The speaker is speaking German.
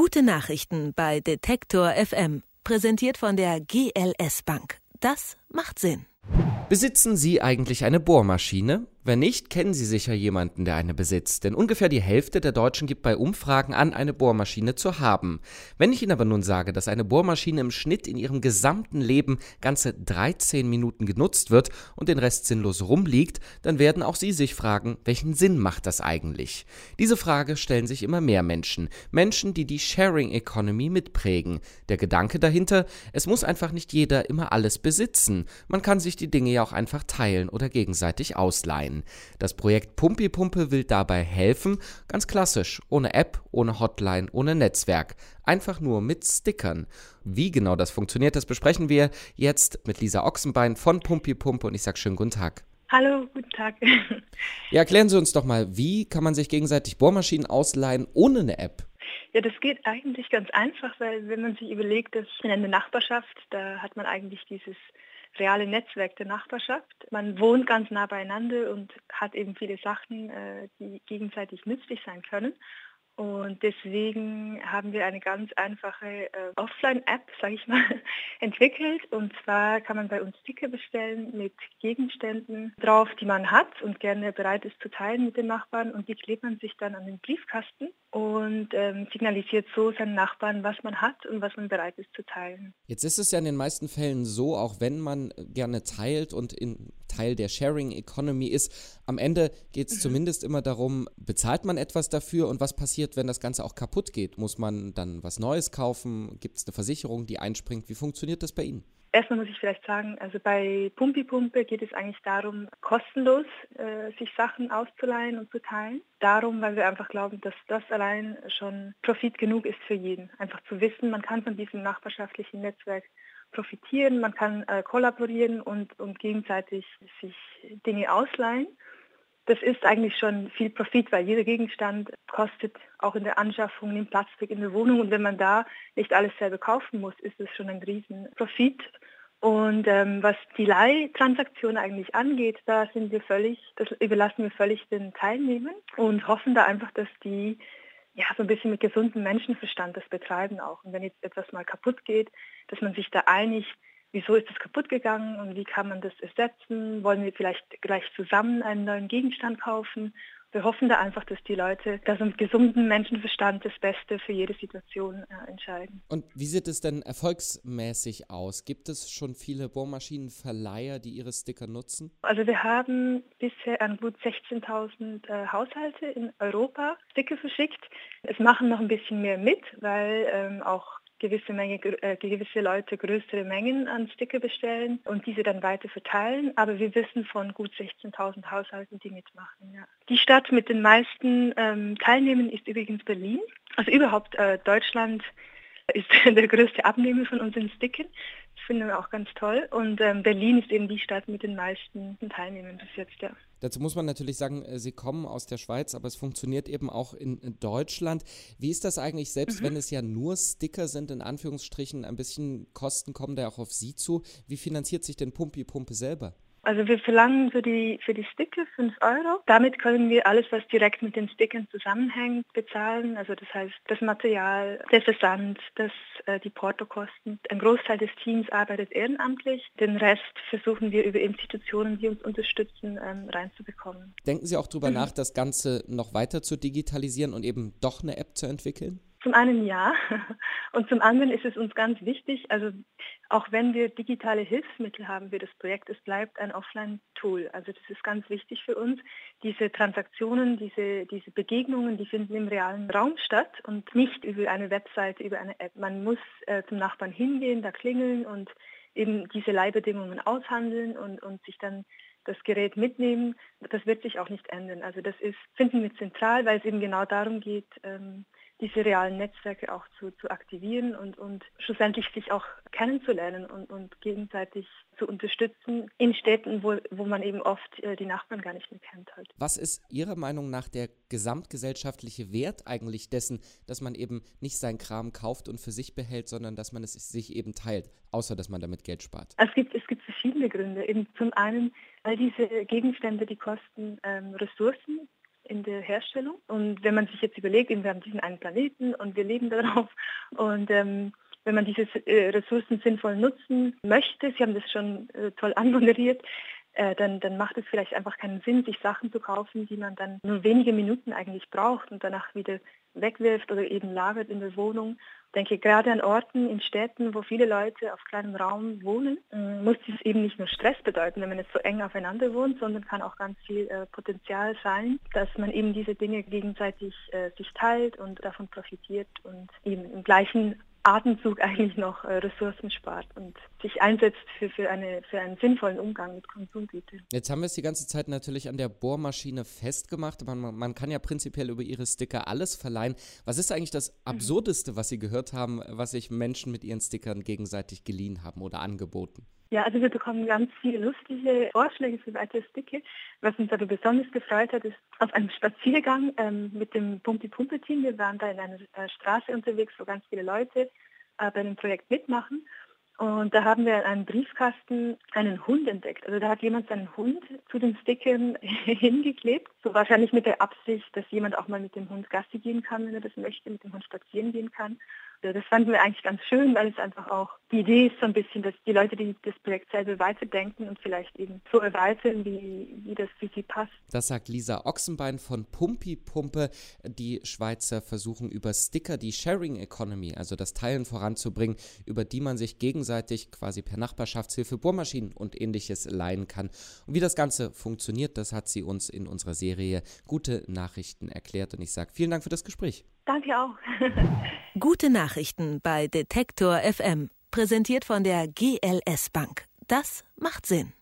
Gute Nachrichten bei Detektor FM. Präsentiert von der GLS Bank. Das macht Sinn. Besitzen Sie eigentlich eine Bohrmaschine? Wenn nicht, kennen Sie sicher jemanden, der eine besitzt, denn ungefähr die Hälfte der Deutschen gibt bei Umfragen an, eine Bohrmaschine zu haben. Wenn ich Ihnen aber nun sage, dass eine Bohrmaschine im Schnitt in ihrem gesamten Leben ganze 13 Minuten genutzt wird und den Rest sinnlos rumliegt, dann werden auch Sie sich fragen, welchen Sinn macht das eigentlich? Diese Frage stellen sich immer mehr Menschen, Menschen, die die Sharing Economy mitprägen. Der Gedanke dahinter, es muss einfach nicht jeder immer alles besitzen. Man kann sich die Dinge ja auch einfach teilen oder gegenseitig ausleihen. Das Projekt Pumpi Pumpe will dabei helfen, ganz klassisch, ohne App, ohne Hotline, ohne Netzwerk, einfach nur mit Stickern. Wie genau das funktioniert, das besprechen wir jetzt mit Lisa Ochsenbein von Pumpi Pumpe und ich sage schönen guten Tag. Hallo, guten Tag. Ja, erklären Sie uns doch mal, wie kann man sich gegenseitig Bohrmaschinen ausleihen ohne eine App? Ja, das geht eigentlich ganz einfach, weil wenn man sich überlegt, dass in einer Nachbarschaft, da hat man eigentlich dieses reale Netzwerk der Nachbarschaft. Man wohnt ganz nah beieinander und hat eben viele Sachen, äh, die gegenseitig nützlich sein können. Und deswegen haben wir eine ganz einfache äh, Offline-App, sage ich mal, entwickelt. Und zwar kann man bei uns Sticker bestellen mit Gegenständen drauf, die man hat und gerne bereit ist zu teilen mit den Nachbarn. Und die klebt man sich dann an den Briefkasten und ähm, signalisiert so seinen Nachbarn, was man hat und was man bereit ist zu teilen. Jetzt ist es ja in den meisten Fällen so, auch wenn man gerne teilt und in Teil der Sharing Economy ist, am Ende geht es mhm. zumindest immer darum, bezahlt man etwas dafür und was passiert passiert, wenn das Ganze auch kaputt geht? Muss man dann was Neues kaufen? Gibt es eine Versicherung, die einspringt? Wie funktioniert das bei Ihnen? Erstmal muss ich vielleicht sagen, also bei Pumpi Pumpe geht es eigentlich darum, kostenlos äh, sich Sachen auszuleihen und zu teilen. Darum, weil wir einfach glauben, dass das allein schon Profit genug ist für jeden. Einfach zu wissen, man kann von diesem nachbarschaftlichen Netzwerk profitieren, man kann äh, kollaborieren und, und gegenseitig sich Dinge ausleihen das ist eigentlich schon viel Profit, weil jeder Gegenstand kostet auch in der Anschaffung den Plastik in der Wohnung und wenn man da nicht alles selber kaufen muss, ist es schon ein riesen Profit. Und ähm, was die Leihtransaktion eigentlich angeht, da sind wir völlig, das überlassen wir völlig den Teilnehmern und hoffen da einfach, dass die ja so ein bisschen mit gesundem Menschenverstand das betreiben auch. Und wenn jetzt etwas mal kaputt geht, dass man sich da einig wieso ist es kaputt gegangen und wie kann man das ersetzen? Wollen wir vielleicht gleich zusammen einen neuen Gegenstand kaufen? Wir hoffen da einfach, dass die Leute da so mit gesundem Menschenverstand das Beste für jede Situation äh, entscheiden. Und wie sieht es denn erfolgsmäßig aus? Gibt es schon viele Bohrmaschinenverleiher, die ihre Sticker nutzen? Also wir haben bisher an gut 16.000 äh, Haushalte in Europa Sticker verschickt. Es machen noch ein bisschen mehr mit, weil ähm, auch gewisse, Menge, äh, gewisse Leute größere Mengen an Sticker bestellen und diese dann weiter verteilen. Aber wir wissen von gut 16.000 Haushalten, die mitmachen. Ja. Die Stadt mit den meisten ähm, Teilnehmern ist übrigens Berlin. Also überhaupt äh, Deutschland ist der größte Abnehmer von unseren Stickern. Wir auch ganz toll. Und ähm, Berlin ist eben die Stadt mit den meisten Teilnehmern bis jetzt, ja. Dazu muss man natürlich sagen, äh, Sie kommen aus der Schweiz, aber es funktioniert eben auch in Deutschland. Wie ist das eigentlich, selbst mhm. wenn es ja nur Sticker sind, in Anführungsstrichen, ein bisschen Kosten kommen da auch auf Sie zu? Wie finanziert sich denn Pumpi Pumpe selber? Also wir verlangen für die, für die Sticker 5 Euro. Damit können wir alles, was direkt mit den Stickern zusammenhängt, bezahlen. Also das heißt das Material, der Versand, das, äh, die Portokosten. Ein Großteil des Teams arbeitet ehrenamtlich. Den Rest versuchen wir über Institutionen, die uns unterstützen, ähm, reinzubekommen. Denken Sie auch darüber mhm. nach, das Ganze noch weiter zu digitalisieren und eben doch eine App zu entwickeln? Zum einen ja und zum anderen ist es uns ganz wichtig, also auch wenn wir digitale Hilfsmittel haben für das Projekt, es bleibt ein Offline-Tool. Also das ist ganz wichtig für uns. Diese Transaktionen, diese, diese Begegnungen, die finden im realen Raum statt und nicht über eine Webseite, über eine App. Man muss äh, zum Nachbarn hingehen, da klingeln und eben diese Leihbedingungen aushandeln und, und sich dann das Gerät mitnehmen. Das wird sich auch nicht ändern. Also das ist, finden wir zentral, weil es eben genau darum geht, ähm, diese realen Netzwerke auch zu, zu aktivieren und, und schlussendlich sich auch kennenzulernen und, und gegenseitig zu unterstützen in Städten, wo, wo man eben oft äh, die Nachbarn gar nicht mehr kennt. Halt. Was ist Ihrer Meinung nach der gesamtgesellschaftliche Wert eigentlich dessen, dass man eben nicht seinen Kram kauft und für sich behält, sondern dass man es sich eben teilt, außer dass man damit Geld spart? Es gibt, es gibt verschiedene Gründe. Eben zum einen, weil diese Gegenstände, die kosten ähm, Ressourcen, in der Herstellung. Und wenn man sich jetzt überlegt, wir haben diesen einen Planeten und wir leben darauf und ähm, wenn man diese äh, Ressourcen sinnvoll nutzen möchte, Sie haben das schon äh, toll anmoderiert, äh, dann, dann macht es vielleicht einfach keinen Sinn, sich Sachen zu kaufen, die man dann nur wenige Minuten eigentlich braucht und danach wieder wegwirft oder eben lagert in der Wohnung. Ich denke, gerade an Orten, in Städten, wo viele Leute auf kleinem Raum wohnen, äh, muss es eben nicht nur Stress bedeuten, wenn man jetzt so eng aufeinander wohnt, sondern kann auch ganz viel äh, Potenzial sein, dass man eben diese Dinge gegenseitig äh, sich teilt und davon profitiert und eben im gleichen Atemzug eigentlich noch äh, Ressourcen spart und sich einsetzt für, für, eine, für einen sinnvollen Umgang mit Konsumgütern. Jetzt haben wir es die ganze Zeit natürlich an der Bohrmaschine festgemacht. Man, man kann ja prinzipiell über ihre Sticker alles verleihen. Was ist eigentlich das mhm. Absurdeste, was Sie gehört haben, was sich Menschen mit ihren Stickern gegenseitig geliehen haben oder angeboten? Ja, also wir bekommen ganz viele lustige Vorschläge für weitere Sticker. Was uns aber besonders gefreut hat, ist auf einem Spaziergang ähm, mit dem Pumpi-Pumpe-Team. Wir waren da in einer äh, Straße unterwegs, wo ganz viele Leute äh, bei dem Projekt mitmachen. Und da haben wir in einem Briefkasten einen Hund entdeckt. Also da hat jemand seinen Hund zu den Stickern hingeklebt. So wahrscheinlich mit der Absicht, dass jemand auch mal mit dem Hund Gassi gehen kann, wenn er das möchte, mit dem Hund spazieren gehen kann. Das fanden wir eigentlich ganz schön, weil es einfach auch die Idee ist so ein bisschen, dass die Leute, die das Projekt selber weiterdenken und vielleicht eben so erweitern, wie, wie das für sie passt. Das sagt Lisa Ochsenbein von Pumpi Pumpe. Die Schweizer versuchen über Sticker die Sharing Economy, also das Teilen voranzubringen, über die man sich gegenseitig quasi per Nachbarschaftshilfe Bohrmaschinen und ähnliches leihen kann. Und wie das Ganze funktioniert, das hat sie uns in unserer Serie Gute Nachrichten erklärt. Und ich sage vielen Dank für das Gespräch. Danke auch. Gute Nachrichten bei Detektor FM. Präsentiert von der GLS Bank. Das macht Sinn.